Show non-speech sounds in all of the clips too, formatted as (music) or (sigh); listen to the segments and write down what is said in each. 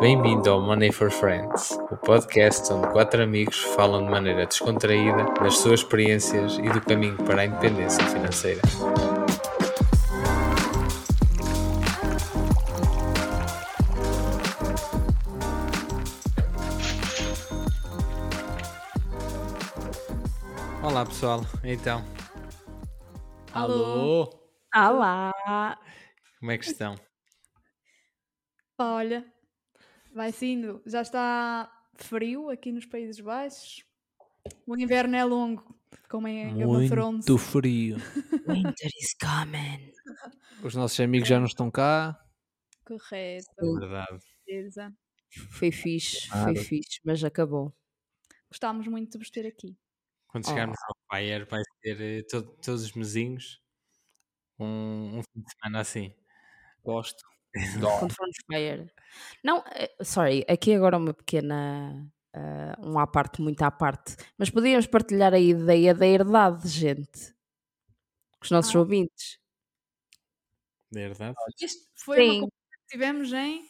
Bem-vindo ao Money for Friends, o podcast onde quatro amigos falam de maneira descontraída das suas experiências e do caminho para a independência financeira. Olá pessoal, então. Alô? Olá! Como é que estão? Olha, vai sendo. Já está frio aqui nos Países Baixos. O inverno é longo, como em Game of Thrones. Muito frio. (laughs) Winter is coming. Os nossos amigos já não estão cá. Correto. Verdade. Foi fixe, foi Nada. fixe, mas acabou. Gostámos muito de vos ter aqui. Quando Oh. chegarmos ao Fire vai ter eh, to- todos os mesinhos um, um fim de semana assim. Gosto. Quando formos fire. Não, eh, sorry, aqui agora uma pequena. ah, um à parte, muito à parte. Mas podíamos partilhar a ideia da herdade, gente. Com os nossos Ah. ouvintes. De verdade? Isto foi uma Sim. conversa que tivemos em,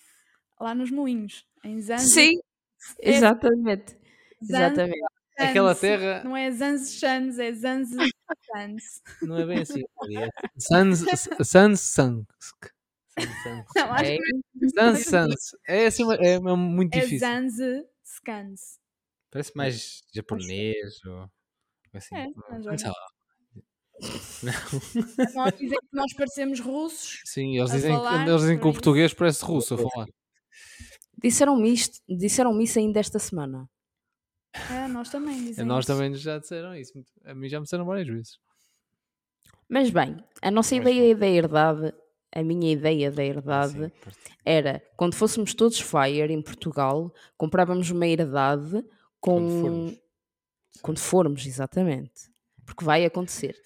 lá nos Moinhos, em Zanzi. Sim, É- exatamente. Zanzi- Exatamente. Aquela Zanzi. terra Não é Zanzi Shans, é Zanzi Shans. não é bem assim. Sans, sans, sans. Não, acho É, que Sans, sans. É assim, é muito é difícil. Zanzi Scans. Parece mais japonês ou assim. É, mas. Sei lá. (laughs) Nós dizem que nós parecemos russos. Sim, eles dizem, falar eles dizem que o português parece russo a falar. disseram-me isto, disseram-me isso ainda esta semana. É, nós também dizem nós isso. também já disseram isso. A mim já me disseram várias vezes. Mas bem, a nossa ideia da herdade, a minha ideia da herdade, Sim, era quando fôssemos todos Fire em Portugal, comprávamos uma herdade com. Quando formos. Quando formos, exatamente. Porque vai acontecer.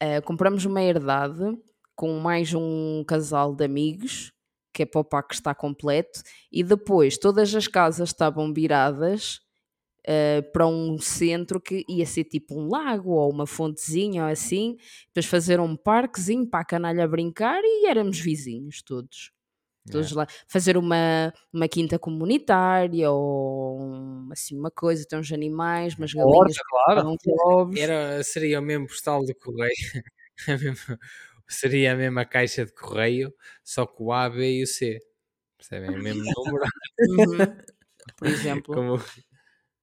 Ah, compramos uma herdade com mais um casal de amigos, que é para o pack estar completo, e depois todas as casas estavam viradas ah, para um centro que ia ser tipo um lago ou uma fontezinha ou assim, depois fazer um parquezinho para a canalha brincar e éramos vizinhos todos. Todos lá. Fazer uma, uma quinta comunitária ou um- assim uma coisa, ter uns animais, umas galinhas Horta, claro. ovos. Era, seria o mesmo postal de correio. (laughs) mesma- seria a mesma caixa de correio, só com o A, B e o C. Percebem? O mesmo número. Uhum. (laughs) Por exemplo. Como...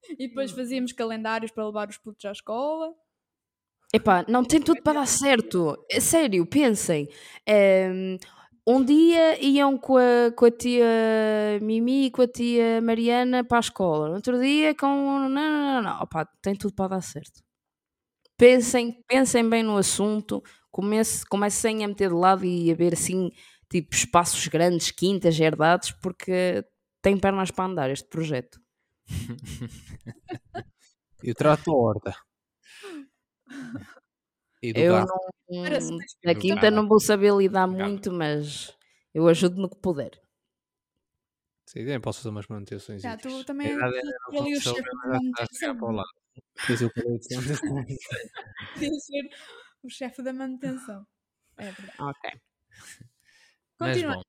E depois fazíamos calendários para levar os putos à escola. Epá, não tem tudo para dar certo. É sério, pensem. Ehm, um dia iam com a, com a tia Mimi e com a tia Mariana para a escola. No outro dia com. Não, não, não, não. Opá, tem tudo para dar certo. Pensem, pensem bem no assunto. Comece, comecem a meter de lado e a ver assim, tipo, espaços grandes, quintas, herdades, porque tem pernas para andar este projeto. Eu trato a horta. E do Eu gato. não. Na quinta não vou saber lidar Do gado. muito, mas eu ajudo no que puder. Sim, também posso fazer umas manutenções. Já, tu também era tu ali o chefe da manutenção. (laughs) o chefe da manutenção. É verdade. Ok. Mas Continua.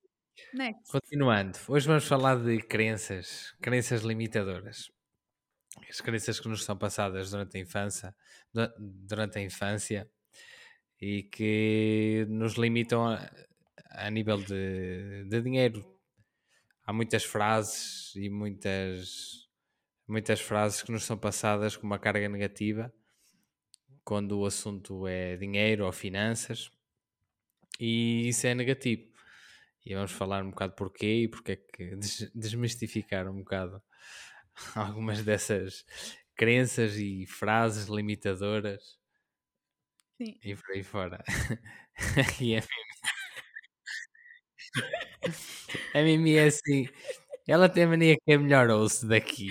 Next. continuando. Hoje vamos falar de crenças, crenças limitadoras. As crenças que nos são passadas durante a infância, du- durante a infância e que nos limitam a, a nível de, de dinheiro. Há muitas frases e muitas, muitas frases que nos são passadas com uma carga negativa quando o assunto é dinheiro ou finanças e isso é negativo. E vamos falar um bocado porquê e porque é que (laughs) des- desmistificar um bocado (laughs) algumas dessas crenças e frases limitadoras Sim. e por aí fora. (laughs) e a Mimi. a Mimi é assim. Ela tem a mania que é melhor ouço daqui.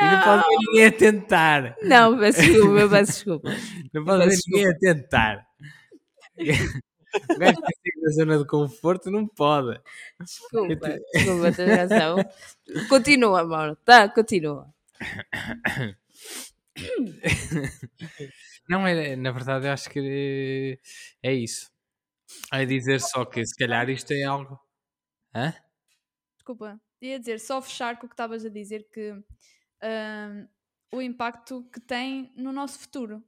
E não pode ver ninguém a tentar. Não, peço desculpa, eu peço desculpa. Não pode ver ninguém a tentar. O (laughs) gajo que fica na zona de conforto não pode. Desculpa, desculpa, tens (laughs) razão. Continua, amor. Tá, continua. Não, é, na verdade, eu acho que é isso. É dizer só que se calhar isto é algo. Hã? Desculpa. ia dizer, só fechar com o que estavas a dizer, que hum, o impacto que tem no nosso futuro,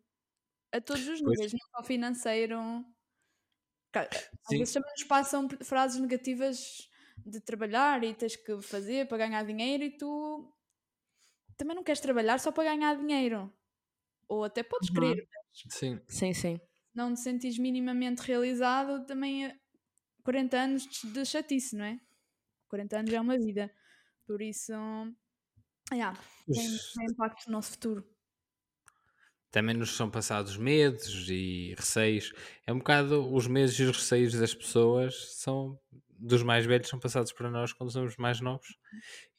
a todos os Pois. níveis, não só financeiro. Às vezes também nos passam frases negativas de trabalhar e tens que fazer para ganhar dinheiro e tu também não queres trabalhar só para ganhar dinheiro. Ou até podes Uhum. querer, Sim. Sim, sim. não te sentires minimamente realizado, também é 40 anos de chatice, não é? 40 anos é uma vida. Por isso, yeah, tem, tem impacto no nosso futuro. Também nos são passados medos e receios. É um bocado os medos e os receios das pessoas são dos mais velhos são passados para nós quando somos mais novos.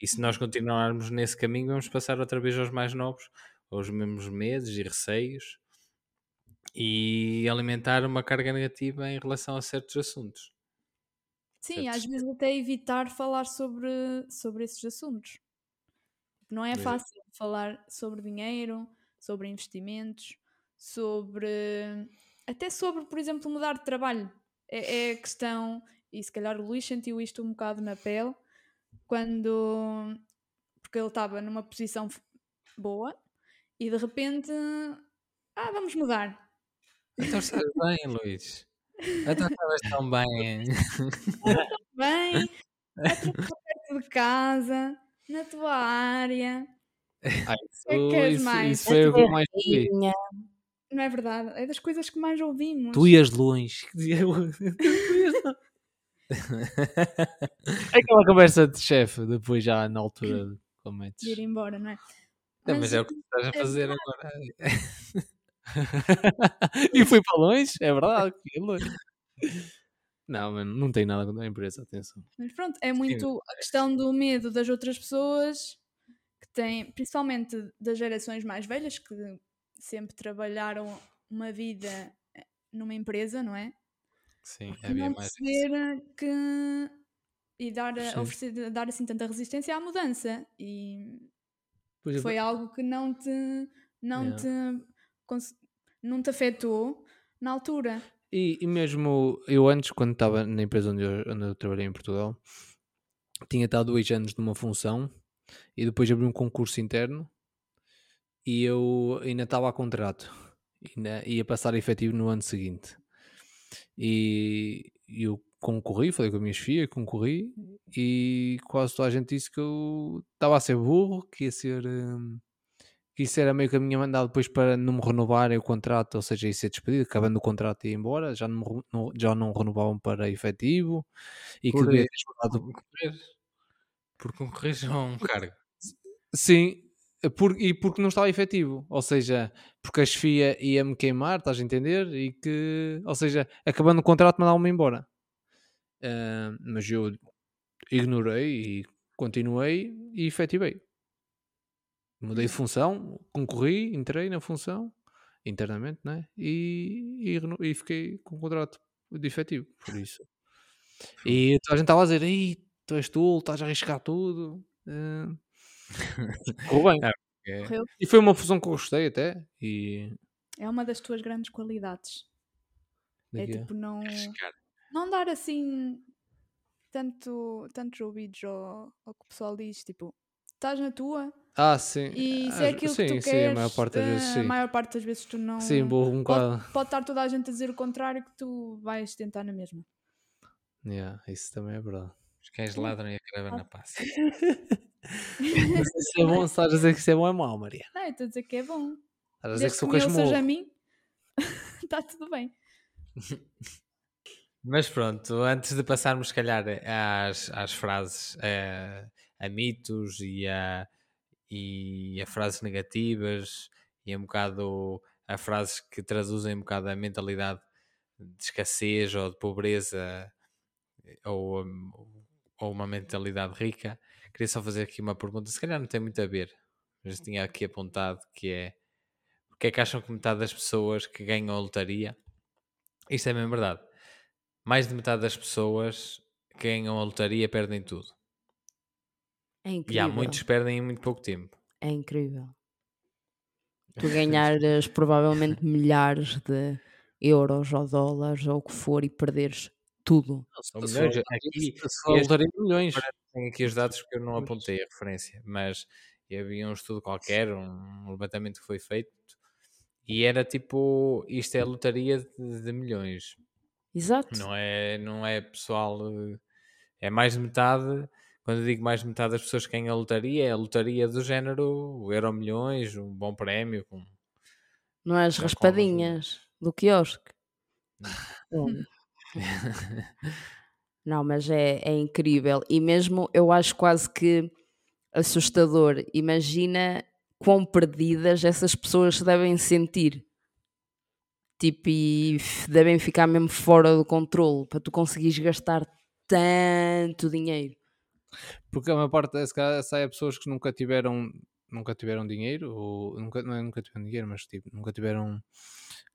E se nós continuarmos nesse caminho, vamos passar outra vez aos mais novos, aos mesmos medos e receios e alimentar uma carga negativa em relação a certos assuntos. Sim, às vezes até evitar falar sobre, sobre esses assuntos. Não é Pois é. fácil falar sobre dinheiro, sobre investimentos, sobre. até sobre, por exemplo, mudar de trabalho. É, é questão, e se calhar o Luís sentiu isto um bocado na pele, quando. porque ele estava numa posição boa e de repente. Ah, vamos mudar. Então estás bem, Luís. Então estavas tão bem. Bem, a tua perto de casa, na tua área. Ah, que (laughs) é que queres isso, mais? isso foi o que mais É ouvi. Não é verdade? É das coisas que mais ouvimos. Tu ias longe. (laughs) (laughs) Aquela conversa de chefe, depois já na altura de cometes. de ir embora, não é? Não, mas é o que tu estás a é fazer agora. e fui para longe, é verdade. fui longe. Não, mano, não tem nada contra a empresa, atenção. Mas pronto, é muito a questão do medo das outras pessoas que têm, principalmente das gerações mais velhas, que sempre trabalharam uma vida eh, numa empresa, não é? Sim, havia não mais. que e dar, Sim. oferecer, dar assim tanta resistência à mudança e Pois foi algo que não te não Yeah. te não te afetou na altura. E, e mesmo eu antes, quando estava na empresa onde eu, onde eu trabalhei em Portugal, tinha estado dois anos numa função e depois abri um concurso interno e eu ainda estava a contrato. (laughs) Ainda ia passar efetivo no ano seguinte. E eu concorri, falei com a minha chefia, concorri e quase toda a gente disse que eu estava a ser burro, que ia ser... hum, que isso era meio que a minha mandada depois para não me renovarem o contrato, ou seja, ia ser despedido, acabando o contrato e ir embora, já não, já não renovavam para efetivo e que devia ter. Por concorrer a um cargo. Sim, por- e porque não estava efetivo, ou seja, porque a chefia ia-me queimar, estás a entender? E que, ou seja, acabando o contrato mandavam-me embora. Ah, mas eu ignorei e continuei e efetivei. Mudei de função, concorri, entrei na função internamente, né? E, e, e fiquei com o contrato de efetivo, por isso. E toda a gente estava a dizer, tu és tu, estás a arriscar tudo. Ah, (laughs) Correu bem. É, Correu. E foi uma fusão que eu gostei até. E É uma das tuas grandes qualidades. É tipo não não dar assim tanto, tantos ouvidos ao, ao que o pessoal diz, tipo, estás na tua Ah, sim. e se Ah, é aquilo sim, que tu sim, queres, a maior parte das vezes eh, sim. a maior parte das vezes tu não Sim, vou um pode, bocado. pode estar toda a gente a dizer o contrário que tu vais tentar na mesma. Yeah, isso também é verdade. Os cães ladram e a caravana passa. (laughs) Sei se é bom, estás a dizer que isso é bom ou é mau, Maria. Não, eu estou a dizer que é bom. Estás a dizer que Desde que sou me ouças a casmurro. mim, (laughs) está tudo bem. (laughs) Mas pronto, antes de passarmos, se calhar, às, às frases, eh, a mitos e a, e a frases negativas e um bocado a frases que traduzem um bocado a mentalidade de escassez ou de pobreza ou, hum, ou uma mentalidade rica, queria só fazer aqui uma pergunta, se calhar não tem muito a ver, mas tinha aqui apontado que é o que é que acham que metade das pessoas que ganham a lotaria, isto é mesmo verdade, mais de metade das pessoas que ganham a lotaria perdem tudo. É incrível. E há muitos que perdem em muito pouco tempo. É incrível. (laughs) Tu ganhares provavelmente milhares de euros ou dólares ou o que for e perderes tudo. Se milhões, aqui, este- lotaria de milhões. tenho aqui os dados porque eu não apontei a referência, mas havia um estudo qualquer, um levantamento que foi feito, e era tipo, isto é a lotaria de, de milhões. Exato. Não é, não é pessoal, eh, é mais de metade. Quando eu digo mais de metade das pessoas que ganham a lotaria, é a lotaria do género o Euro Milhões, um bom prémio. Com... Não é as com raspadinhas do quiosque. Hum. (laughs) Não, mas é, é incrível. E mesmo eu acho quase que assustador. Imagina quão perdidas essas pessoas se devem sentir. Tipo, e devem ficar mesmo fora do controle para tu conseguires gastar tanto dinheiro. Porque a maior parte desse caso sai a pessoas que nunca tiveram nunca tiveram dinheiro, ou nunca, não é nunca tiveram dinheiro, mas tipo, nunca tiveram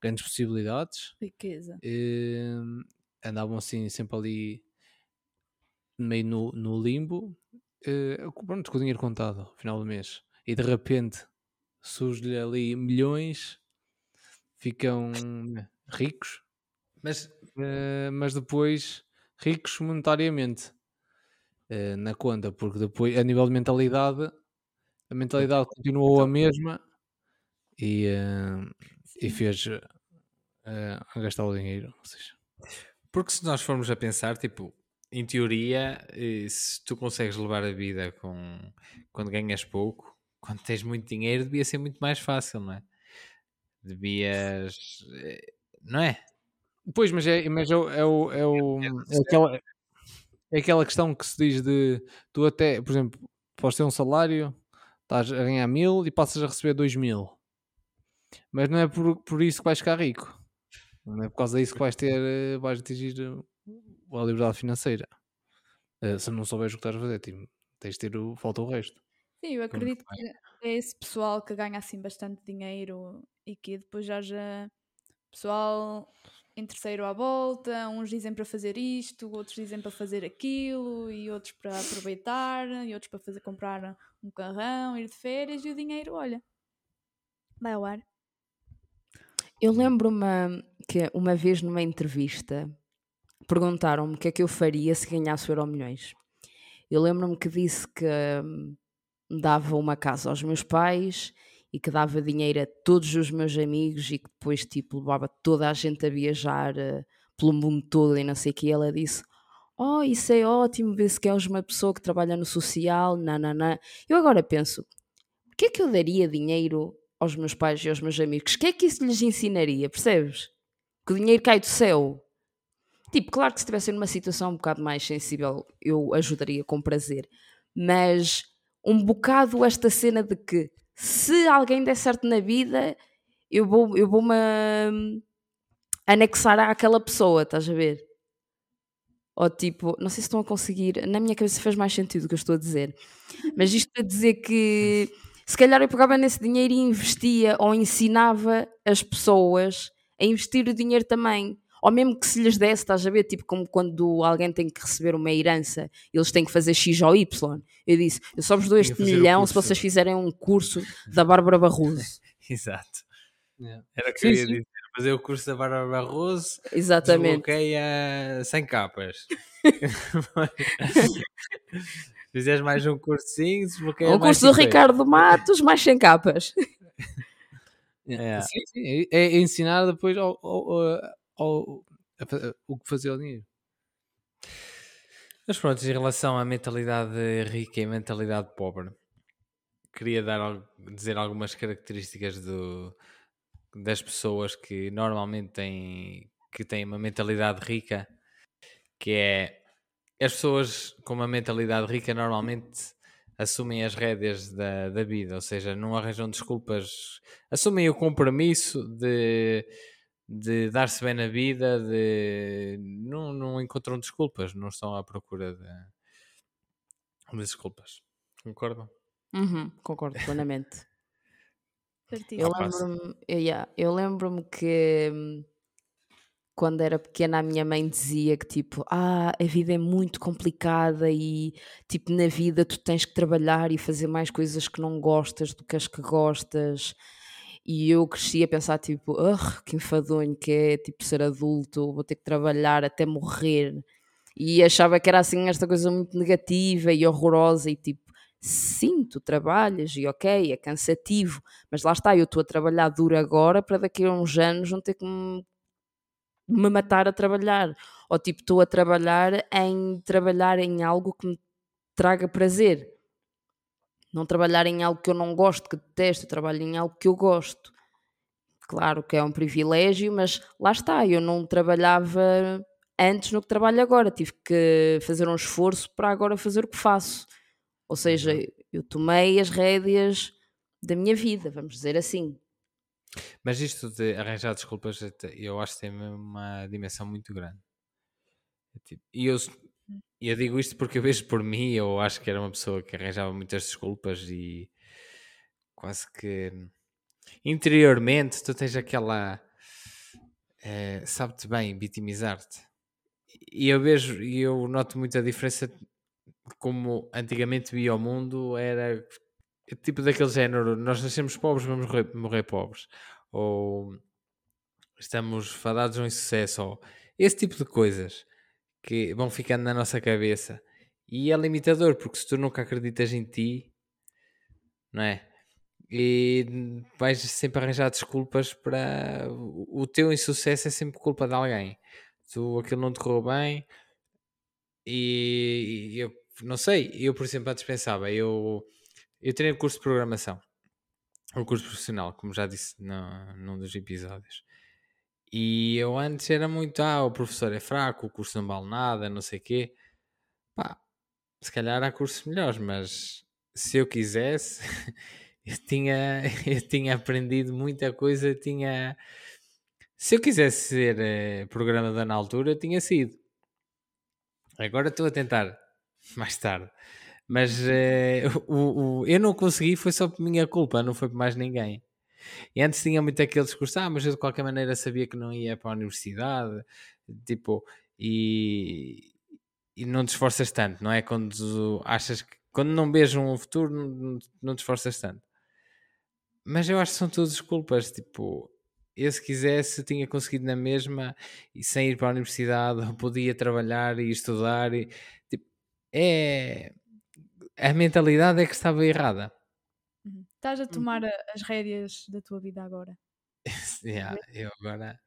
grandes possibilidades. Riqueza. eh, andavam assim sempre ali meio no, no limbo, com- pronto, com o dinheiro contado ao final do mês. E de repente surge-lhe ali milhões, ficam ricos, Mas eh, mas depois ricos monetariamente eh, na conta, porque depois a nível de mentalidade a mentalidade continuou a mesma e, eh, e fez a gastar o dinheiro. Ou seja, Porque se nós formos a pensar, tipo, em teoria, eh, se tu consegues levar a vida com quando ganhas pouco, quando tens muito dinheiro, devia ser muito mais fácil, não é? Devias. eh, Não é? Pois, mas é, mas é, o- é, o- é, o- é aquela, é aquela questão que se diz de tu até, por exemplo, podes ter um salário, estás a ganhar mil e passas a receber dois mil. Mas não é por, por isso que vais ficar rico. Não é por causa disso que vais ter, eh, vais atingir eh, a liberdade financeira. Eh, Se não souberes o que estás a fazer, tipo, tens de ter o, falta o resto. Sim, eu acredito que é esse pessoal que ganha assim bastante dinheiro e que depois já já pessoal em terceiro à volta, uns dizem para fazer isto, outros dizem para fazer aquilo, e outros para aproveitar, e outros para fazer comprar um carrão, ir de férias, e o dinheiro, olha, vai ao ar. Eu lembro-me que uma vez numa entrevista perguntaram-me o que é que eu faria se ganhasse o Euro Milhões. Eu lembro-me que disse que hum, dava uma casa aos meus pais e que dava dinheiro a todos os meus amigos e que depois tipo levava toda a gente a viajar eh, pelo mundo todo e não sei o que. Ela disse: Oh, isso é ótimo, vê-se que és uma pessoa que trabalha no social, nananã. Eu agora penso, por que é que eu daria dinheiro aos meus pais e aos meus amigos? O que é que isso lhes ensinaria, percebes? Que o dinheiro cai do céu. Tipo, claro que se estivessem numa situação um bocado mais sensível, eu ajudaria com prazer. Mas um bocado esta cena de que se alguém der certo na vida, eu vou, eu vou-me hum, anexar àquela pessoa, estás a ver? Ou tipo, não sei se estão a conseguir, na minha cabeça fez mais sentido o que eu estou a dizer, mas isto para dizer que se calhar eu pegava nesse dinheiro e investia ou ensinava as pessoas a investir o dinheiro também. Ou mesmo que se lhes desse, estás a ver? Tipo como quando alguém tem que receber uma herança, eles têm que fazer X ou Y. Eu disse, eu só vos dou este milhão se vocês fizerem um curso da Bárbara Barroso. (laughs) Exato. Yeah. Era o que Sim, eu ia sim. dizer. Fazer o curso da Bárbara Barroso Exatamente. desbloqueia 100 capas. (laughs) (laughs) Fizeres mais um cursinho, desbloqueia Um mais curso do 50. Ricardo Matos, mais sem capas. (laughs) É. Sim, sim, é, é ensinar depois ao, ao- ao- o que fazer ao dinheiro. Mas pronto, em relação à mentalidade rica e mentalidade pobre, queria dar, dizer algumas características do, das pessoas que normalmente têm, que têm uma mentalidade rica, que é as pessoas com uma mentalidade rica normalmente assumem as rédeas da, da vida, ou seja, não arranjam desculpas, assumem o compromisso de, de dar-se bem na vida, de não, não encontram desculpas, não estão à procura de, de desculpas. Concordam? Uhum, concordo plenamente. (laughs) Eu lembro-me eu, yeah, eu lembro-me que hum, quando era pequena a minha mãe dizia que tipo, ah, a vida é muito complicada e tipo na vida tu tens que trabalhar e fazer mais coisas que não gostas do que as que gostas. E eu cresci a pensar, tipo, "Ugh, que enfadonho que é, tipo, ser adulto, vou ter que trabalhar até morrer. E achava que era assim esta coisa muito negativa e horrorosa e tipo, sim, tu trabalhas e ok, é cansativo, mas lá está, eu estou a trabalhar duro agora para daqui a uns anos não ter que me, me matar a trabalhar. Ou tipo, estou a trabalhar em trabalhar em algo que me traga prazer. Não trabalhar em algo que eu não gosto, que detesto, eu trabalho em algo que eu gosto. Claro que é um privilégio, mas lá está, eu não trabalhava antes no que trabalho agora, tive que fazer um esforço para agora fazer o que faço. Ou seja, eu tomei as rédeas da minha vida, vamos dizer assim. Mas isto de arranjar desculpas, eu acho que tem uma dimensão muito grande. É tipo- E eu, eu digo isto porque eu vejo por mim, eu acho que era uma pessoa que arranjava muitas desculpas e quase que interiormente tu tens aquela. eh, Sabe-te bem vitimizar-te. E eu vejo, e eu noto muita diferença de como antigamente via o mundo, era tipo daquele género: nós nascemos pobres, vamos morrer, morrer pobres, ou estamos fadados a um insucesso, ou esse tipo de coisas que vão ficando na nossa cabeça. E é limitador, porque se tu nunca acreditas em ti, não é? E vais sempre arranjar desculpas para. O teu insucesso é sempre culpa de alguém. Tu aquilo não te correu bem, e, e eu não sei, eu por exemplo antes pensava, eu, eu tenho curso de programação, um curso profissional, como já disse no, num dos episódios. E eu antes era muito, ah, o professor é fraco, o curso não vale nada, não sei o quê. Pá, se calhar há cursos melhores, mas se eu quisesse, (laughs) eu tinha, (laughs) eu tinha aprendido muita coisa, tinha... Se eu quisesse ser eh, programador na altura, eu tinha sido. Agora estou a tentar, (laughs) mais tarde. Mas eh, (laughs) o, o- eu não consegui, foi só por minha culpa, não foi por mais ninguém. E antes tinha muito aquele discurso, ah, mas eu de qualquer maneira sabia que não ia para a universidade, tipo, e, e não te esforças tanto, não é? Quando achas que, quando não vês um futuro, não, não te esforças tanto. Mas eu acho que são todas desculpas, tipo, eu se quisesse tinha conseguido na mesma e sem ir para a universidade, (laughs) podia trabalhar e estudar e, tipo, é... A mentalidade é que estava errada. Uhum. Estás a tomar a- as rédeas da tua vida agora. (laughs) Yeah, eu agora.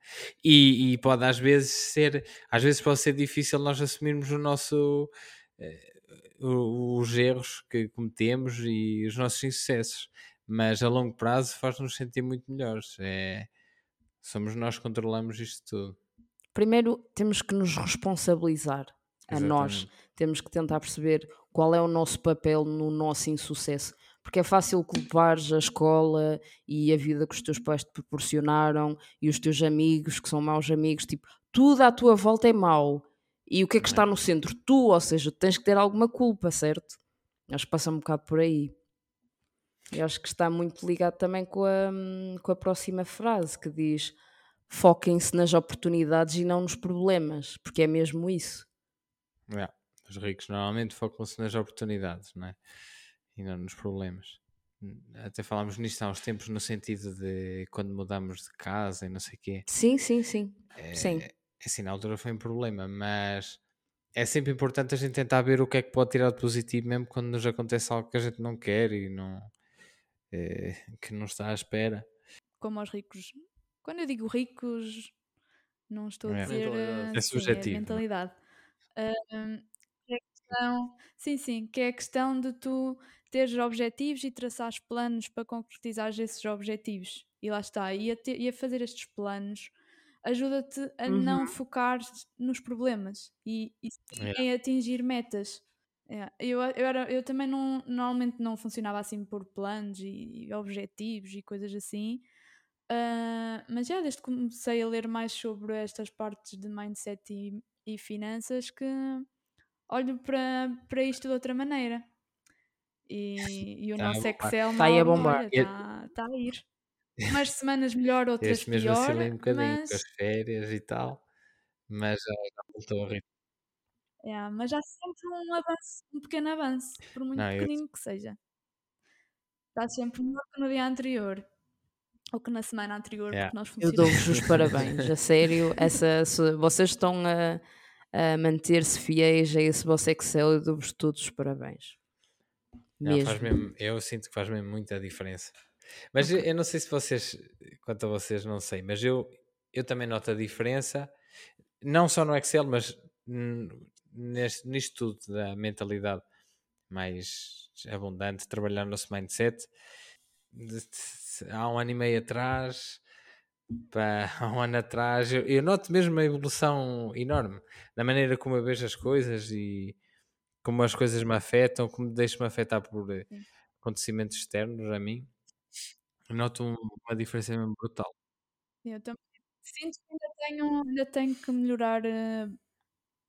E, e pode às vezes ser, às vezes pode ser difícil nós assumirmos o nosso o- os erros que cometemos e os nossos insucessos, mas a longo prazo faz-nos sentir muito melhores. É, somos nós que controlamos isto tudo. Primeiro temos que nos responsabilizar a nós. Exatamente. Temos que tentar perceber qual é o nosso papel no nosso insucesso. Porque é fácil culpares a escola e a vida que os teus pais te proporcionaram e os teus amigos que são maus amigos. Tipo, tudo à tua volta é mau. E o que é que está no centro? Tu, ou seja, tens que ter alguma culpa, certo? Acho que passa um bocado por aí. E acho que está muito ligado também com a, hum, com a próxima frase que diz foquem-se nas oportunidades e não nos problemas, porque é mesmo isso. Yeah. Os ricos normalmente focam-se nas oportunidades, não é? E não nos problemas. Até falámos nisto há uns tempos no sentido de quando mudamos de casa e não sei o quê. Sim, sim, sim. É, Sim. assim, na altura foi um problema, mas é sempre importante a gente tentar ver o que é que pode tirar de positivo, mesmo quando nos acontece algo que a gente não quer e não, eh, que não está à espera. Como aos ricos. Quando eu digo ricos, não estou É. a dizer. Mentalidade. eh, É sim, subjetivo, não Ahm, que é a questão, sim, sim, que é a questão de tu teres objetivos e traçares planos para concretizar esses objetivos. E lá está. E a, te- e a fazer estes planos ajuda-te a não focar nos problemas e, e Yeah. em atingir metas. Yeah. Eu, eu, era, eu também não, normalmente não funcionava assim por planos e, e objetivos e coisas assim. Ah, mas já desde que comecei a ler mais sobre estas partes de mindset e, e finanças que olho para, para isto de outra maneira. E, e o Tá nosso bombar. Excel Tá aí a bombar. Está tá a ir. Umas semanas melhor, (laughs) outras Este mesmo pior, oscilei um bocadinho com as mas, férias e tal, mas já, já voltou a rir. yeah, mas há sempre um avanço, um pequeno avanço, por muito Não, eu- pequenino que seja. Está sempre melhor que no dia anterior. ou que na semana anterior, Yeah. porque nós Eu funcionamos. dou-vos os parabéns, a sério. Essa, vocês estão a, a manter-se fiéis a esse vosso Excel, eu dou-vos todos os parabéns. Não, Mesmo. mesmo- eu sinto que faz mesmo muita diferença. Mas eu, eu não sei se vocês, quanto a vocês, não sei, mas eu, eu também noto a diferença, não só no Excel, mas neste, nisto tudo da mentalidade mais abundante, trabalhar no nosso mindset. Há um ano e meio atrás, pá, (laughs) há um ano atrás, eu, eu noto mesmo uma evolução enorme na maneira como eu vejo as coisas e como as coisas me afetam, como deixo-me afetar por eh, acontecimentos externos a mim. Noto um- uma diferença mesmo brutal. Eu também sinto que ainda tenho, ainda tenho que melhorar eh,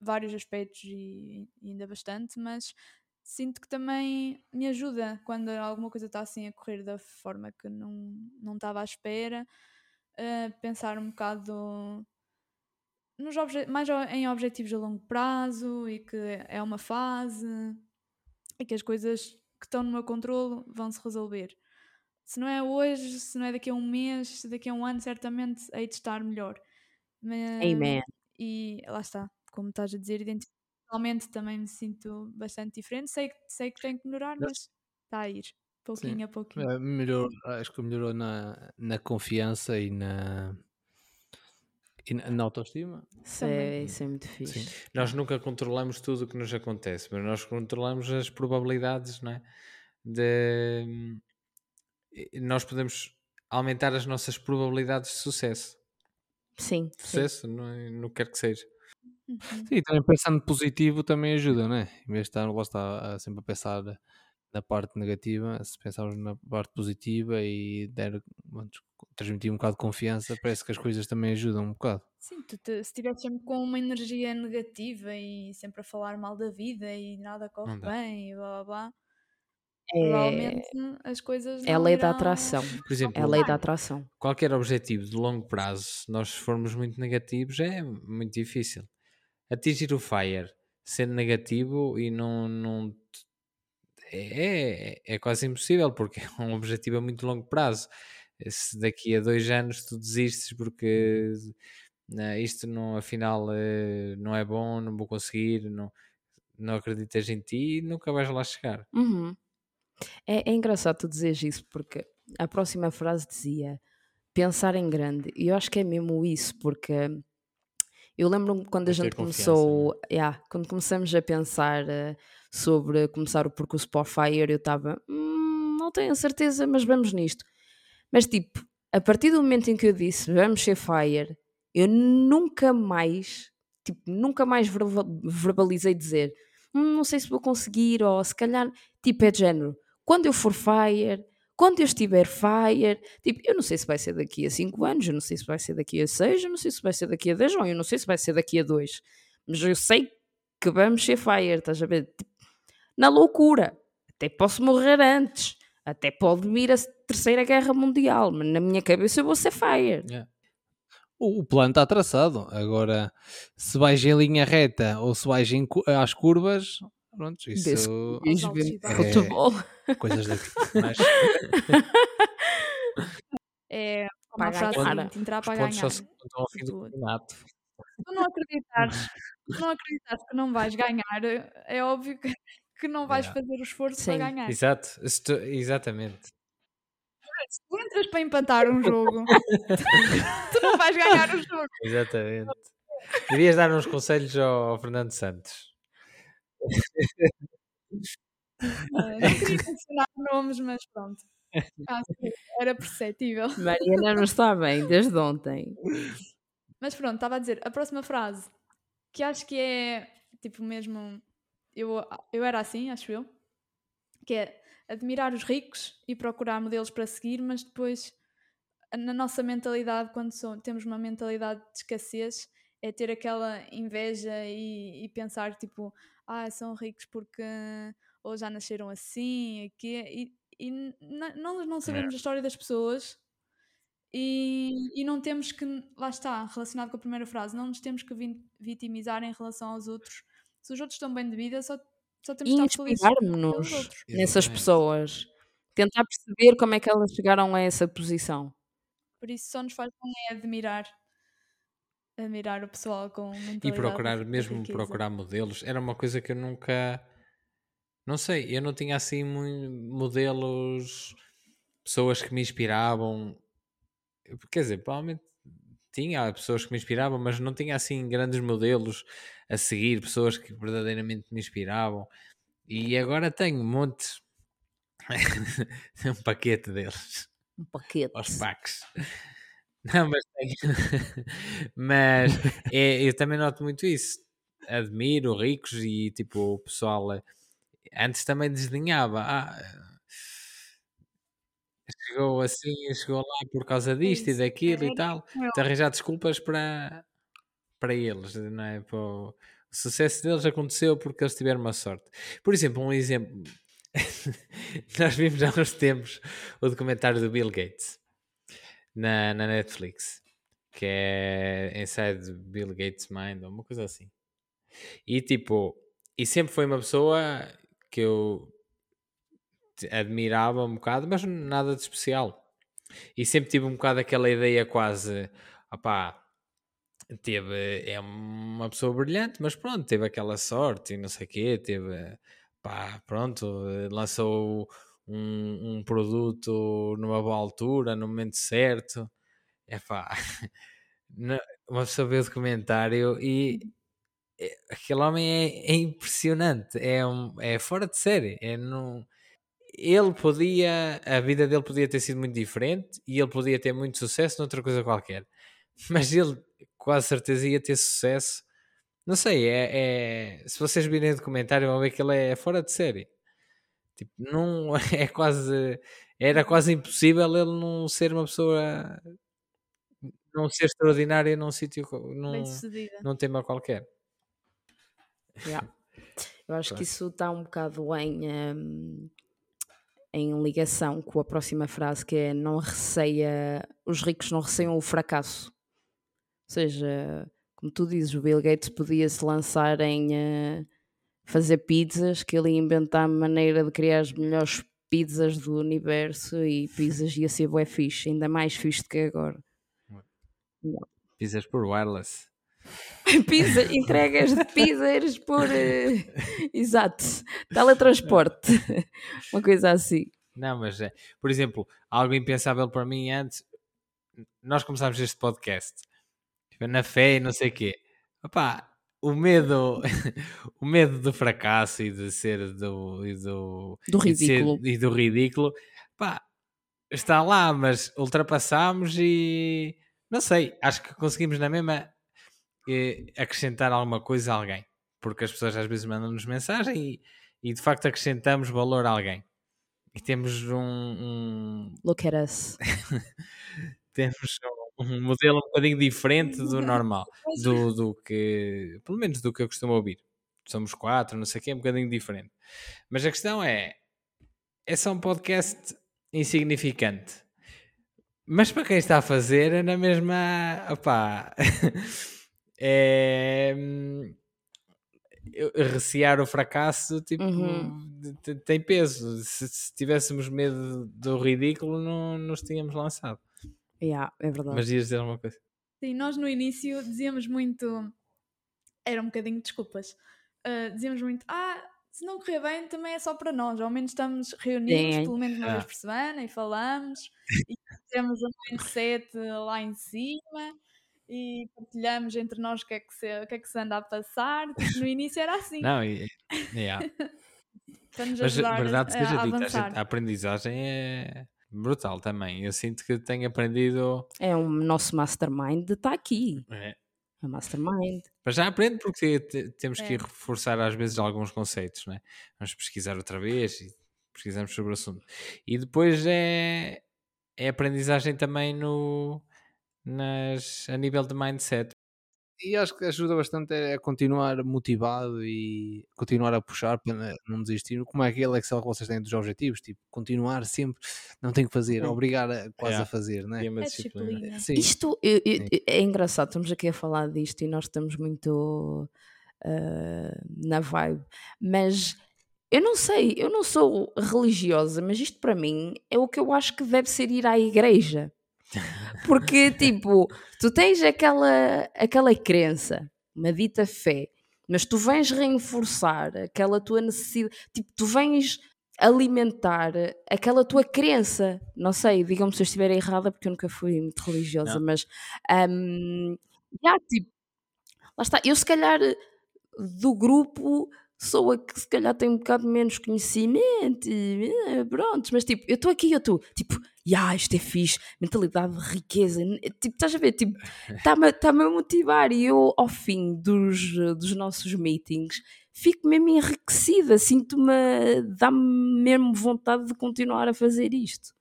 vários aspectos e, e ainda bastante, mas sinto que também me ajuda quando alguma coisa está assim a correr da forma que não não estava à espera, a pensar um bocado nos mais em objetivos a longo prazo e que é uma fase e que as coisas que estão no meu controlo vão se resolver. Se não é hoje, se não é daqui a um mês, se daqui a um ano, certamente hei de estar melhor. Mas- Amen. E lá está, como estás a dizer, identificalmente também me sinto bastante diferente. Sei, que- sei que tenho que melhorar, mas está a ir, pouquinho a pouquinho. Eh, melhorou, acho que melhorou na, na confiança e na, e na, na autoestima. Isso é, isso é muito fixe. Sim. Nós nunca controlamos tudo o que nos acontece, mas nós controlamos as probabilidades, não é? De nós podemos aumentar as nossas probabilidades de sucesso. Sim, sim. Sucesso, não, é? no que quer que seja. Uhum. Sim, também pensando positivo também ajuda, não é? Em vez de estar, lá está, sempre a pensar na parte negativa, se pensarmos na parte positiva e der, transmitir um bocado de confiança, parece que as coisas também ajudam um bocado. Sim, tu te, se estiveres sempre com uma energia negativa e sempre a falar mal da vida e nada corre bem e blá blá blá, É, provavelmente as coisas é a lei da irão- atração. Por exemplo, É a lei da atração. qualquer objetivo de longo prazo, se nós formos muito negativos, é muito difícil. Atingir o FIRE sendo negativo e não. não é, é, é quase impossível, porque (laughs) é um objetivo a muito longo prazo. Se daqui a dois anos tu desistes porque "Não, isto não, afinal eh, não é bom, não vou conseguir, não, não acreditas em ti, nunca vais lá chegar. Uhum. É, é engraçado tu dizeres isso, porque a próxima frase dizia pensar em grande. E eu acho que é mesmo isso, porque eu lembro-me quando a É gente confiança, começou, yeah, quando começamos a pensar eh, sobre começar o percurso para o Fire, eu estava, "Hum, não tenho certeza, mas vamos nisto. Mas tipo, a partir do momento em que eu disse vamos ser Fire, eu nunca mais, tipo, nunca mais verba- verbalizei dizer "Hum, não sei se vou conseguir, ou se calhar, tipo, é de género, quando eu for Fire, quando eu estiver Fire, tipo, eu não sei se vai ser daqui a 5 anos, eu não sei se vai ser daqui a 6, eu não sei se vai ser daqui a 10, ou eu não sei se vai ser daqui a 2, mas eu sei que vamos ser Fire, estás a ver? Tipo, na loucura, até posso morrer antes, até pode vir a terceira guerra mundial, mas na minha cabeça eu vou ser Fire. O, o plano está traçado. Agora, se vais em linha reta ou se vais em, às curvas, pronto, isso Diz altos ver e baixos. futebol. coisas daqui. (laughs) Mas É uma Para frase entrar para ganhar. só se ao fim do Tu- campeonato. Se tu não acreditares, se não acreditares que não vais ganhar, é óbvio que, que não vais Yeah. fazer o esforço Sim. para ganhar. Exato, se tu- exatamente. Se tu entras para empatar um jogo, (laughs) tu não vais ganhar o jogo. Exatamente. Devias dar uns conselhos ao, ao Fernando Santos. Não queria mencionar nomes, mas pronto. Era perceptível. Mariana não está bem desde ontem. Mas pronto, estava a dizer, a próxima frase, que acho que é tipo mesmo. Eu, eu era assim, acho eu. Que é admirar os ricos e procurar modelos para seguir, mas depois, na nossa mentalidade, quando so- temos uma mentalidade de escassez, é ter aquela inveja e, e pensar tipo, ah, são ricos porque ou já nasceram assim, e, quê, e, e não, não sabemos a história das pessoas e, e não temos que, lá está, relacionado com a primeira frase, não nos temos que vitimizar em relação aos outros. Se os outros estão bem de vida, só, só temos E de estar outros. nessas pessoas. Tentar perceber como é que elas chegaram a essa posição. Por isso só nos faz bem é admirar. Admirar o pessoal com E procurar, mesmo riqueza. procurar modelos, era uma coisa que eu nunca. Não sei, eu não tinha assim modelos, pessoas que me inspiravam. Quer dizer, provavelmente tinha pessoas que me inspiravam, mas não tinha assim grandes modelos a seguir, pessoas que verdadeiramente me inspiravam. E agora tenho montes. (laughs) um paquete deles Um paquete. aos packs. Não, mas tenho. (laughs) mas é, eu também noto muito isso. Admiro ricos e tipo o pessoal eh, antes também desdenhava. Ah, chegou assim, chegou lá por causa disto e daquilo É e tal. eu. De arranjar desculpas para, para eles, não é? Para o, o sucesso deles aconteceu porque eles tiveram uma sorte. Por exemplo, um exemplo. (laughs) Nós vimos há uns tempos o documentário do Bill Gates na, na Netflix, que é Inside Bill Gates Mind, ou uma coisa assim. E tipo, e sempre foi uma pessoa que eu admirava um bocado, mas nada de especial. E sempre tive um bocado aquela ideia quase, opá, teve, é uma pessoa brilhante, mas pronto, teve aquela sorte e não sei o quê, teve, pá, pronto, lançou um, um produto numa boa altura, no momento certo. É pá, (laughs) uma pessoa vê o documentário e é- aquele homem é, é impressionante, é, um, é fora de série, é não ele podia, a vida dele podia ter sido muito diferente e ele podia ter muito sucesso noutra coisa qualquer, (laughs) mas ele quase certeza ia ter sucesso. Não sei, é, é- se vocês virem o documentário vão ver que ele é fora de série. Tipo, não (laughs) é quase era quase impossível ele não ser uma pessoa não ser extraordinária num sítio num, num tema qualquer. Yeah. Eu acho que Claro. isso está um bocado em, hum, em ligação com a próxima frase que é não receia, os ricos não receiam o fracasso. Ou seja, como tu dizes, o Bill Gates podia se lançar em eh, fazer pizzas, que ele ia inventar a maneira de criar as melhores pizzas do universo e pizzas ia ser bué fixe, ainda mais fixe do que agora. Pizzas por wireless. (laughs) Pizza, entregas de pizzas por. eh, (laughs) exato, teletransporte. (laughs) Uma coisa assim. Não, mas é, por exemplo, algo impensável para mim antes, nós começámos este podcast na fé e não sei o quê. Opá, o medo, (laughs) o medo do fracasso e de ser do, e do, Do e de ser- ridículo. e do ridículo, pá, está lá, mas ultrapassámos e não sei, acho que conseguimos na mesma eh, acrescentar alguma coisa a alguém, porque as pessoas às vezes mandam-nos mensagem e, e de facto acrescentamos valor a alguém. E temos um, um- Look at us. (laughs) temos um, um modelo um bocadinho diferente do normal, (laughs) do, do que, pelo menos do que eu costumo ouvir. Somos quatro, não sei o que, é um bocadinho diferente. Mas a questão é, é só um podcast insignificante. Mas para quem está a fazer, é na mesma, opá, (laughs) é, eu- recear o fracasso, tipo, Uhum. tem peso. Se, se tivéssemos medo do ridículo, não nos tínhamos lançado. Yeah, é verdade. Mas ias dizer alguma coisa? Sim, nós no início dizíamos muito. Era um bocadinho de desculpas. Ah, dizíamos muito, ah, se não correr bem também é só para nós. Ao menos estamos reunidos Sim. pelo menos uma Ah. vez por semana e falamos e temos um mindset lá em cima e partilhamos entre nós o que é que se, o que é que se anda a passar. Tipo, no início era assim, Não, e, yeah. (laughs) para nos mas ajudar verdade a, seja a dita, a, gente- a aprendizagem é brutal também. Eu sinto que tenho aprendido. É o nosso mastermind está aqui. é, É mastermind. Mas já aprendo porque te- temos que É. ir reforçar às vezes alguns conceitos, né? Vamos pesquisar outra vez e pesquisamos sobre o assunto. E depois é, é aprendizagem também no, nas, a nível de mindset. E acho que ajuda bastante a continuar motivado e continuar a puxar para não desistir. Como é aquele Excel que vocês têm dos objetivos? Tipo, continuar sempre, não tem que fazer, obrigar a, quase Yeah. a fazer, né? Uma É disciplina. Isto eu- eu- é engraçado, estamos aqui a falar disto e nós estamos muito ah, na vibe, mas eu não sei, eu não sou religiosa, mas isto para mim é o que eu acho que deve ser ir à igreja. Porque, tipo, tu tens aquela, aquela crença, uma dita fé, mas tu vens reforçar aquela tua necessidade, tipo, tu vens alimentar aquela tua crença. Não sei, digam-me se eu estiver errada, porque eu nunca fui muito religiosa, Não. mas. Um, já, tipo, lá está. Eu, se calhar, do grupo, sou a que se calhar tem um bocado menos conhecimento e eh, pronto, mas tipo, eu estou aqui, eu estou tipo, ya, isto é fixe, mentalidade de riqueza, tipo, estás a ver, tipo, (laughs) está-me tá a motivar e eu, ao fim dos, dos nossos meetings, fico mesmo enriquecida, sinto-me, dá-me mesmo vontade de continuar a fazer isto.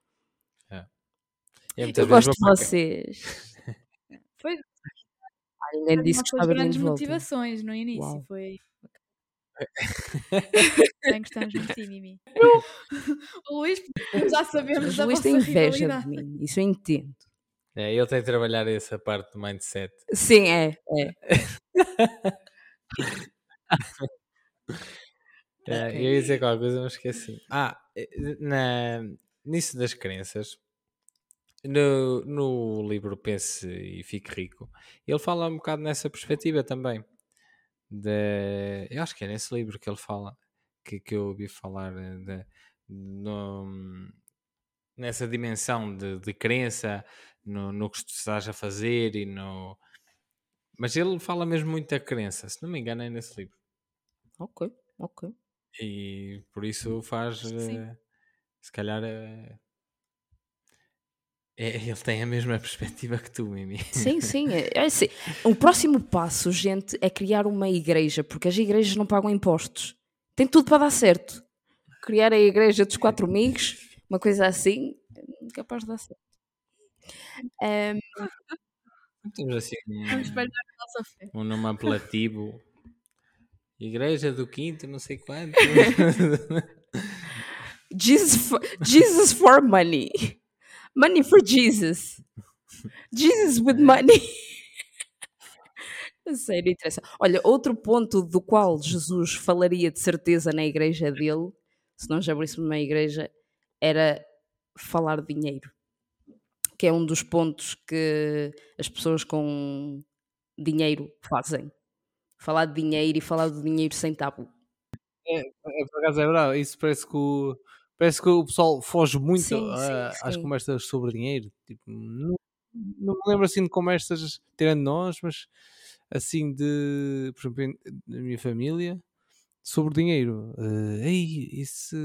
É Eu vezes gosto de vocês. (laughs) Foi Ninguém uma disse que estava de grandes motivações no início. Uau. Foi. Bem, gostamos muito de ti, Mimi. o Luís, já sabemos Mas da o Luís vossa tem inveja de mim, isso eu entendo. É, ele tem de trabalhar essa parte do mindset. Sim, é, é. (laughs) É. Eu ia dizer qualquer coisa, mas esqueci. Ah, eh, na, nisso das crenças, no, no livro Pense e Fique Rico, ele fala um bocado nessa perspectiva também. De, eu acho que é nesse livro que ele fala, que, que eu ouvi falar eh, de, no- nessa dimensão de, de crença no, no que tu estás a fazer e no. Mas ele fala mesmo muito da crença, se não me engano, é nesse livro. Ok, ok. E por isso faz. Eh, se calhar. eh, é- ele tem a mesma (laughs) perspectiva que tu, Mimi. Sim, (laughs) sim. É, é assim, o próximo passo, gente, é criar uma igreja, porque as igrejas não pagam impostos. Tem tudo para dar certo. Criar a igreja dos quatro amigos, uma coisa assim, capaz de dar certo. Ahm, Temos assim Vamos um, espalhar a nossa fé. um nome apelativo. Igreja do Quinto, não sei quanto. (laughs) Jesus, for, Jesus for money. Money for Jesus. Jesus with money. (laughs) A Sério, interessa. Olha, outro ponto do qual Jesus falaria de certeza na igreja dele, se nós abríssemos uma igreja, era falar de dinheiro. Que é um dos pontos que as pessoas com dinheiro fazem. Falar de dinheiro e falar do dinheiro sem tabu. É, por acaso é verdade, isso parece que o, parece que o pessoal foge muito Sim, a- sim, às sim. conversas sobre dinheiro. Tipo, não, não me lembro assim de conversas tirando nós, mas assim de, por exemplo, em- na minha família, sobre dinheiro. Eh, ei, isso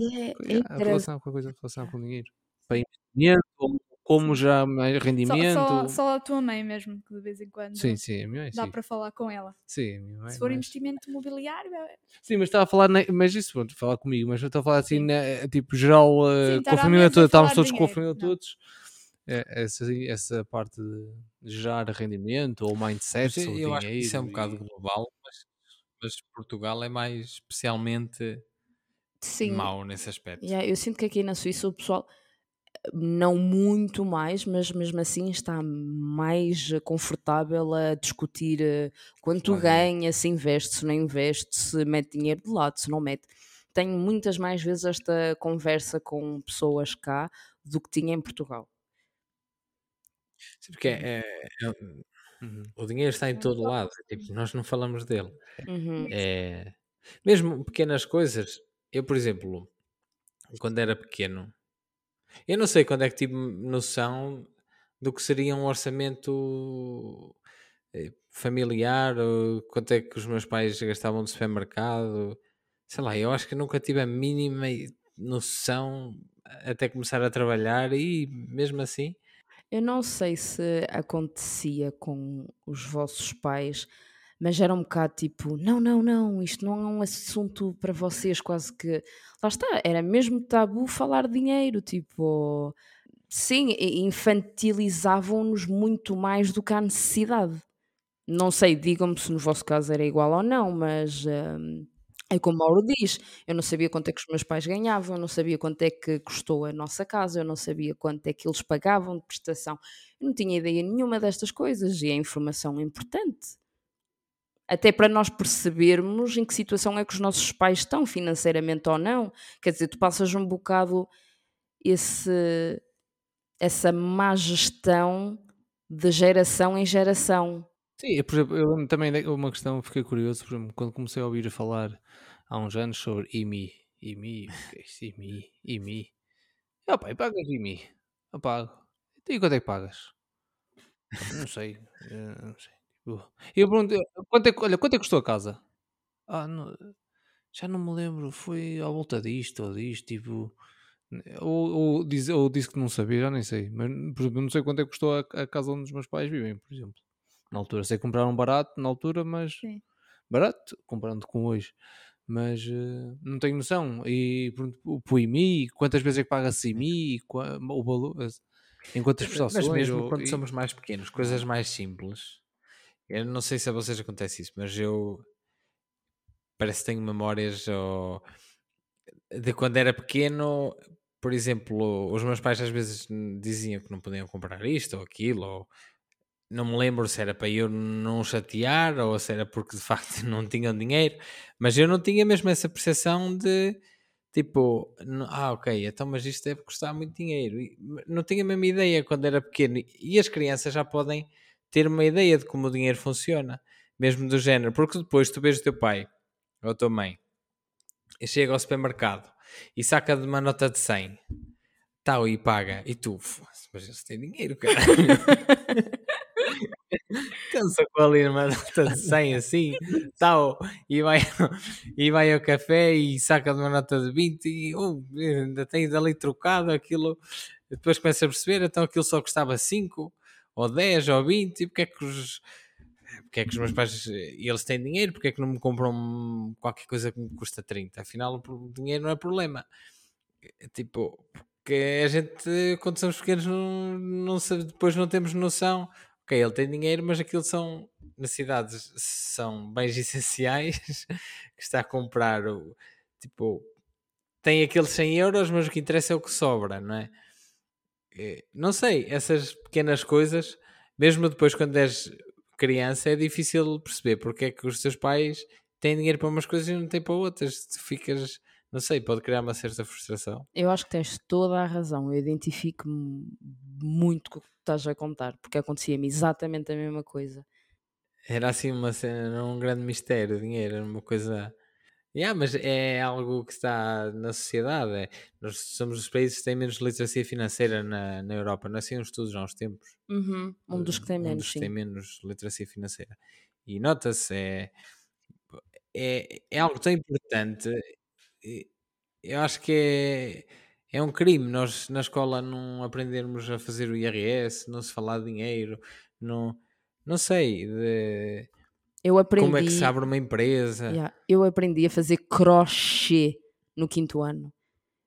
É, é a relação com a coisa relação com dinheiro. Para investimento, ou como já mais Só, rendimento. só, só a tua mãe mesmo, que de vez em quando Sim, sim, a minha mãe, dá sim. para falar com ela. Sim, a minha mãe, Se for mas- investimento imobiliário, é- Sim, mas estava a falar, na- mas isso, pronto, falar comigo, mas eu estou a falar assim, Sim. na- tipo, geral, eh, Sim, com estar a família toda, estávamos todos com a dinheiro, família não. todos, é, essa, essa parte de gerar rendimento ou mindset Mas eu eu acho que isso é um dinheiro bocado e- global, mas, mas Portugal é mais especialmente Sim, mau nesse aspecto. Yeah, eu sinto que aqui na Suíça o pessoal, não muito mais, mas mesmo assim está mais confortável a discutir eh, quanto dinheiro. ganha, se investe, se não investe, se mete dinheiro de lado, se não mete. Tenho muitas mais vezes esta conversa com pessoas cá do que tinha em Portugal. Sim, Porque é- é- é- Uhum. o dinheiro está em todo lado, tipo, nós não falamos dele. Uhum. É, mesmo pequenas coisas. Eu, por exemplo, quando era pequeno, eu não sei quando é que tive noção do que seria um orçamento eh, familiar, quanto é que os meus pais gastavam no supermercado. Sei lá, eu acho que nunca tive a mínima noção até começar a trabalhar e mesmo assim. Eu não sei se acontecia com os vossos pais, mas era um bocado tipo: não, não, não, isto não é um assunto para vocês, quase que. Lá está, era mesmo tabu falar dinheiro, tipo. Sim, infantilizavam-nos muito mais do que a necessidade. Não sei, digam-me se no vosso caso era igual ou não, mas hum, é como o Mauro diz: eu não sabia quanto é que os meus pais ganhavam, eu não sabia quanto é que custou a nossa casa, eu não sabia quanto é que eles pagavam de prestação, eu não tinha ideia nenhuma destas coisas e é informação importante. Até para nós percebermos em que situação é que os nossos pais estão, financeiramente ou não. Quer dizer, tu passas um bocado esse, essa má gestão de geração em geração. Sim, por exemplo, eu lembro também uma questão, fiquei curioso, por exemplo, quando comecei a ouvir falar há uns anos sobre IMI. IMI, é? IMI, IMI. Ah, pai, pagas IMI. Eu pago. E quanto é que pagas? Não sei. eh, Não sei. Tipo, Eu pergunto, quanto é, que- olha, quanto é que custou a casa? Ah, não- já não me lembro, foi à volta disto ou disto, tipo. Ou, ou, diz, ou disse que não sabia, já nem sei. Mas, por exemplo, não sei quanto é que custou a, a casa onde os meus pais vivem, por exemplo. Na altura, sei que compraram barato na altura, mas Sim. barato, comparando com hoje. Mas eh, não tenho noção. E pronto, o o IMI, quantas vezes é que paga-se IMI, qua- o valor, as- em quantas prestações. Mas mesmo ou- quando e- somos mais pequenos, coisas mais simples. Eu não sei se a vocês acontece isso, mas eu parece que tenho memórias ou, de quando era pequeno. Por exemplo, os meus pais às vezes diziam que não podiam comprar isto ou aquilo, ou não me lembro se era para eu não chatear ou se era porque de facto (laughs) não tinham dinheiro, mas eu não tinha mesmo essa percepção de tipo, ah, ok, então, mas isto deve custar muito dinheiro. Não tinha a mesma ideia quando era pequeno. E as crianças já podem ter uma ideia de como o dinheiro funciona, mesmo do género, porque depois tu vês o teu pai ou a tua mãe e chega ao supermercado e saca de uma nota de 100 tal e paga, e tu, "Foda-se, mas eles têm dinheiro, cara. (laughs) Então sacou ali numa nota de 100 assim, tal, e vai, e vai ao café e saca de uma nota de 20 e oh, ainda tens ali trocado aquilo. Depois começa a perceber, então aquilo só custava 5 ou 10 ou 20, e porque é que os, porque é que os meus pais eles têm dinheiro, porque é que não me compram qualquer coisa que me custa 30? Afinal, o dinheiro não é problema. É Tipo, porque a gente, quando somos pequenos, não, não sabe, depois não temos noção. Ok, ele tem dinheiro, mas aquilo são necessidades, são bens (laughs) essenciais que está a comprar. O, tipo, tem aqueles 100 euros, mas o que interessa é o que sobra, não é? Eh, Não sei, essas pequenas coisas, mesmo depois quando és criança, é difícil perceber porque é que os teus pais têm dinheiro para umas coisas e não têm para outras. Tu ficas, não sei, pode criar uma certa frustração. Eu acho que tens toda a razão. Eu identifico-me muito com o que tu estás a contar, porque acontecia-me exatamente a mesma coisa. Era assim uma cena, um grande mistério, o dinheiro, era uma coisa. Yeah, mas é algo que está na sociedade. é. Nós somos os países que têm menos literacia financeira na, na Europa. Não é assim uns estudos há uns tempos. Uhum, Um dos que tem um menos, dos que tem menos literacia financeira. E nota-se, é, é, é algo tão importante. Eu acho que é, é um crime nós na escola não aprendermos a fazer o IRS, não se falar de dinheiro, não, não sei, de Eu aprendi, como é que se abre uma empresa. Yeah, eu aprendi a fazer crochê no quinto ano.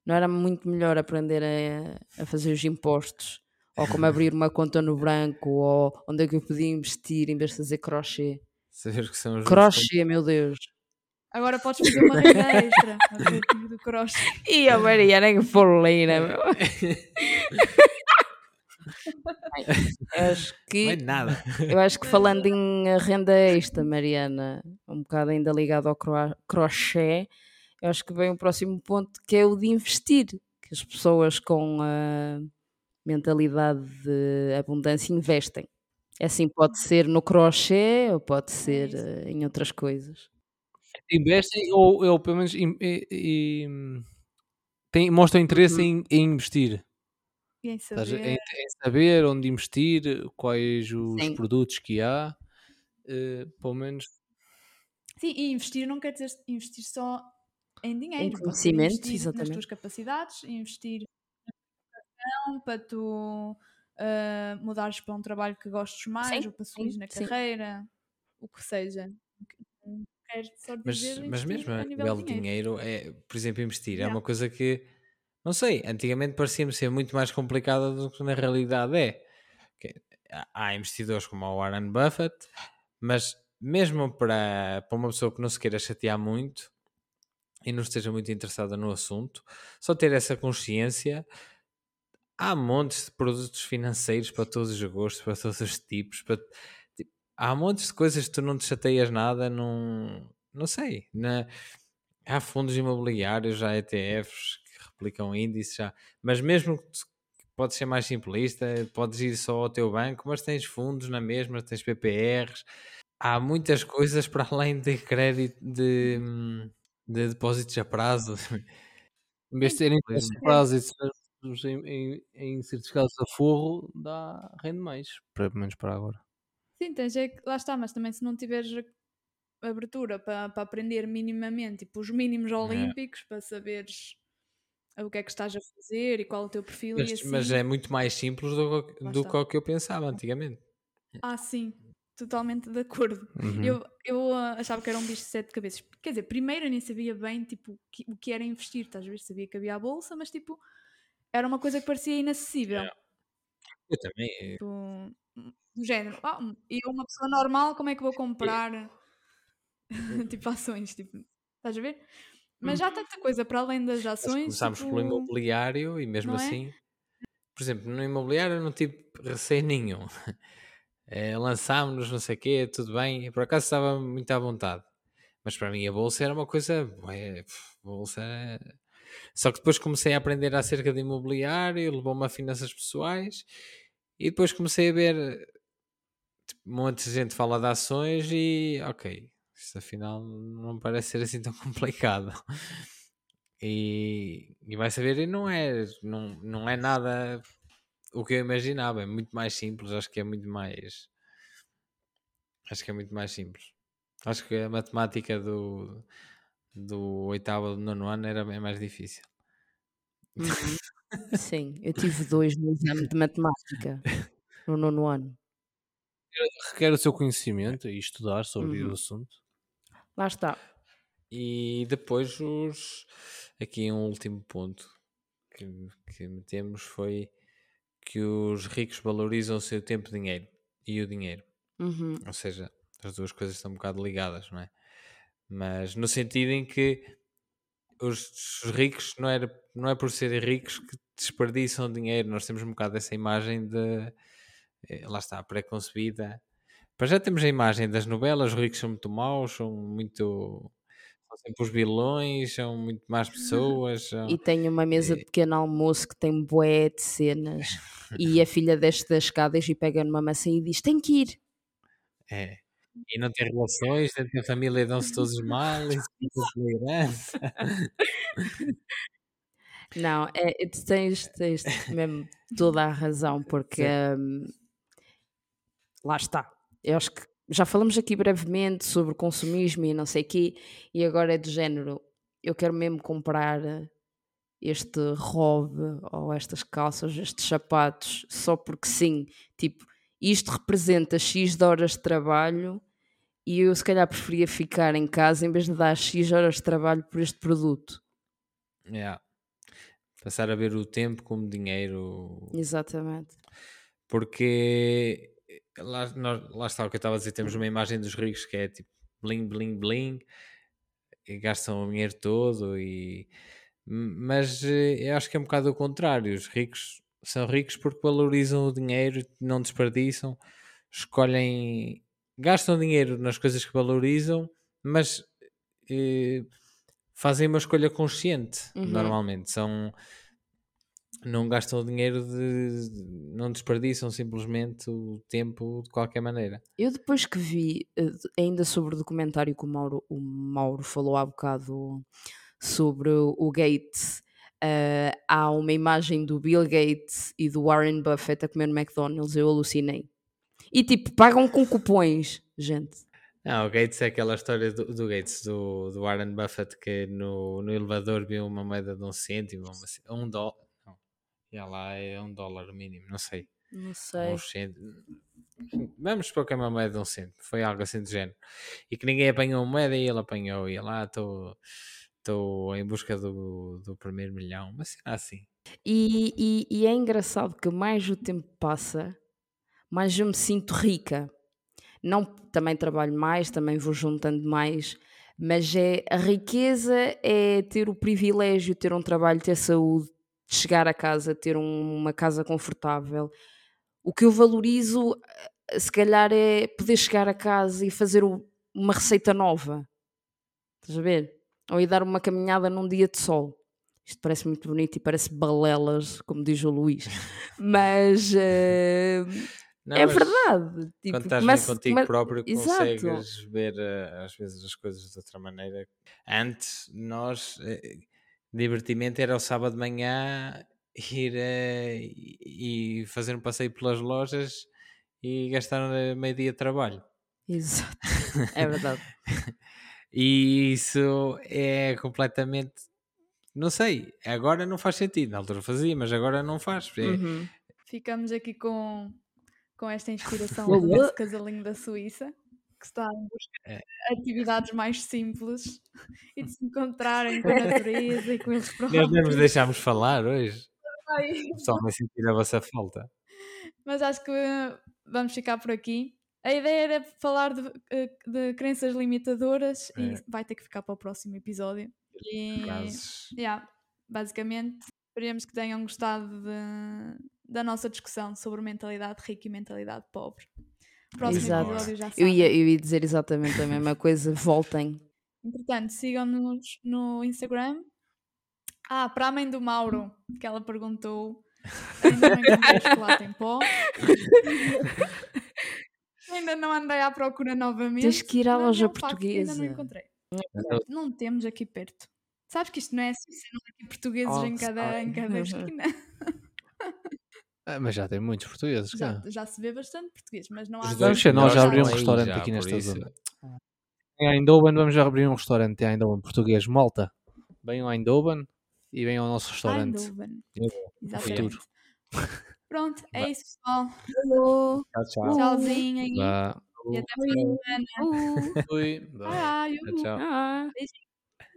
Não era muito melhor aprender a, a fazer os impostos, ou como abrir uma conta no branco, ou onde é que eu podia investir em vez de fazer crochê. Saber que são os Crochê, meu Deus. Agora podes fazer uma renda extra do crochê. E a Mariana que foleira, meu. (laughs) (laughs) Eu acho Não que é nada. Eu acho que falando (laughs) em renda extra, Mariana, um bocado ainda ligado ao cro- crochê, eu acho que vem o próximo ponto que é o de investir. Que as pessoas com a mentalidade de abundância investem. É assim, pode ser no crochê ou pode ser isso. eh, em outras coisas. investem ou, ou pelo menos im- e- e, hum, têm- mostram interesse em, em investir. E em saber. Em, em saber onde investir, quais os Sim. produtos que há. eh, pelo menos Sim, e investir não quer dizer investir só em dinheiro. ser conhecimento, investir nas exatamente. tuas capacidades, investir na educação para tu ah, mudares para um trabalho que gostes mais Sim, ou para subir sim, na sim. carreira, o que seja. Só Mas, dizer mas mesmo a nível de dinheiro, é, por exemplo, investir é Yeah. uma coisa que, não sei, antigamente parecia-me ser muito mais complicada do que na realidade é. Há investidores como o Warren Buffett, mas mesmo para, para uma pessoa que não se queira chatear muito e não esteja muito interessada no assunto, só ter essa consciência. Há montes de produtos financeiros para todos os gostos, para todos os tipos. Para, tipo, há montes de coisas que tu não te chateias nada, não, não sei. Na, há fundos imobiliários, há ETFs que replicam índices, já, mas mesmo que podes ser mais simplista, podes ir só ao teu banco, mas tens fundos na mesma, tens PPRs. Há muitas coisas para além de crédito, de, de depósitos a prazo. Em vez de terem Pois. a prazo e em, em, em certificados a forro, dá, rende mais. Pelo menos para agora. Sim, tens é que, lá está, mas também se não tiveres a- abertura para, para aprender minimamente, tipo, os mínimos olímpicos, para saberes o que é que estás a fazer e qual é o teu perfil Mas, e assim. mas é muito mais simples do, do que o que eu pensava antigamente. Ah, sim, totalmente de acordo. Uhum. Eu, eu ah, achava que era um bicho de sete cabeças. Quer dizer, primeiro eu nem sabia bem tipo, que- o que era investir, estás a ver? Sabia que havia a bolsa, mas tipo, era uma coisa que parecia inacessível. Eu também. eh, Tipo, do género, ah, e eu, uma pessoa normal, como é que vou comprar (laughs) tipo ações? Tipo, estás a ver? Mas já há tanta coisa para além das ações. começámos tipo, pelo imobiliário e mesmo não é? assim, por exemplo, no imobiliário eu não tive receio nenhum. (laughs) Eh, Lançámos-nos, não sei o quê, tudo bem, por acaso estava muito à vontade. Mas para mim a bolsa era uma coisa. ué, bolsa. é- Só que depois comecei a aprender acerca de imobiliário, levou-me a finanças pessoais e depois comecei a ver. Tipo, um monte de gente fala de ações e. Ok, isto afinal não parece ser assim tão (laughs) complicado. E, e vai saber, e não é, não, não é nada o que eu imaginava, é muito mais simples, acho que é muito mais acho que é muito mais simples. Acho que a matemática do, do oitavo ou do nono ano era bem mais difícil. Uhum. (laughs) Sim, eu tive dois no exame de (laughs) matemática no nono ano. Requer o seu conhecimento e estudar sobre Uhum. o assunto. Lá está. E depois os aqui um último ponto que, que metemos foi que os ricos valorizam o seu tempo e dinheiro e o dinheiro. Uhum. Ou seja, as duas coisas estão um bocado ligadas, não é? Mas no sentido em que os, os ricos não, era, não é por serem ricos que desperdiçam dinheiro. Nós temos um bocado essa imagem de eh, lá está, pré-concebida. Para já temos a imagem das novelas, os ricos são muito maus, são muito são sempre os vilões, são muito más pessoas. São... E tenho uma mesa de pequeno almoço que tem bué de cenas. E a filha desce das escadas e pega numa maçã e diz: Tem que ir. É. E não tem relações, dentro da família dão-se todos mal, (laughs) tolerança. Não, é, é- tu tens, tens mesmo toda a razão, porque hum, lá está. Eu acho que já falamos aqui brevemente sobre consumismo e não sei o quê, e agora é do género. Eu quero mesmo comprar este robe ou estas calças, estes sapatos, só porque sim. Tipo, isto representa X de horas de trabalho e eu se calhar preferia ficar em casa em vez de dar X horas de trabalho por este produto. Yeah. Passar a ver o tempo como dinheiro. Exatamente. Porque lá, nós- lá está o que eu estava a dizer, temos uma imagem dos ricos que é tipo bling, bling, bling, e gastam o dinheiro todo, e... mas eh, eu acho que é um bocado o contrário. Os ricos são ricos porque valorizam o dinheiro, não desperdiçam, escolhem, gastam dinheiro nas coisas que valorizam, mas eh, fazem uma escolha consciente, Uhum. normalmente. São não gastam o dinheiro de. não desperdiçam simplesmente o tempo de qualquer maneira. Eu depois que vi, eh, ainda sobre o documentário que o Mauro, o Mauro falou há bocado sobre o Gates, eh, há uma imagem do Bill Gates e do Warren Buffett a comer no McDonald's, eu alucinei. E tipo, pagam com cupões, gente. Não, o Gates é aquela história do, do Gates, do, do Warren Buffett, que no, no elevador viu uma moeda de um cêntimo, uma, um dólar. Já lá é um dólar mínimo, não sei. Não sei. Uns cêntimos. Vamos supor que é uma moeda de um cêntimo, foi algo assim do género. E que ninguém apanhou a moeda e ele apanhou. E lá estou estou em busca do, do primeiro milhão, mas assim. E, e- e é engraçado que mais o tempo passa, mais eu me sinto rica. Não também trabalho mais, também vou juntando mais, mas é a riqueza é ter o privilégio, ter um trabalho, ter saúde, de chegar a casa, ter um- uma casa confortável. O que eu valorizo, eh, se calhar, é poder chegar a casa e fazer o- uma receita nova. Estás a ver? Ou ir dar uma caminhada num dia de sol. Isto parece muito bonito e parece balelas, como diz o Luís. (laughs) Mas eh, Não, é mas verdade. Tipo, Quando estás começa- bem contigo come- próprio, Exato. consegues ver eh, às vezes as coisas de outra maneira. Antes, nós, divertimento era o sábado de manhã ir eh, e fazer um passeio pelas lojas e gastar eh, meio dia de trabalho. Exato. É (laughs) verdade. E isso é completamente. Não sei, agora não faz sentido. Na altura fazia, mas agora não faz. É- Uhum. Ficamos aqui com, com esta inspiração do nosso casalinho da Suíça, que está em busca É. de atividades mais simples (laughs) e de se encontrarem com a (laughs) natureza e com eles Nós não nos próprios. deixámos falar hoje. Ai, O pessoal vai sentir a vossa falta. Mas acho que vamos ficar por aqui. A ideia era falar de, eh, de crenças limitadoras É. e vai ter que ficar para o próximo episódio. E, yeah, basicamente, esperemos que tenham gostado de- da nossa discussão sobre mentalidade rica e mentalidade pobre. Próximo Exato. episódio já Eu ia, eu ia dizer exatamente a mesma coisa. Voltem. Entretanto, sigam-nos no Instagram. Ah, para a mãe do Mauro, que ela perguntou, ainda não encontrei chocolate em pó. ainda não andei à procura novamente. Tens que ir à loja é que Ainda não portuguesa. encontrei. Não temos aqui perto. Sabes que isto não é assim, não aqui portugueses Oh, em cada, em cada esquina. (laughs) Ah, mas já tem muitos portugueses Já, cá. já se vê bastante português, mas não há Os assim dois nós já abrimos um restaurante já, aqui nesta isso. zona. Em Eindhoven vamos já abrir um restaurante em Eindhoven português. Malta, venham a Eindhoven e venham ao nosso restaurante. Eindhoven. no futuro. (laughs) Pronto, é isso, pessoal. Tchau, tchau. Tchauzinho. E até a semana. Uh, Fui. Bye, bye. Tchau, tchau. ah.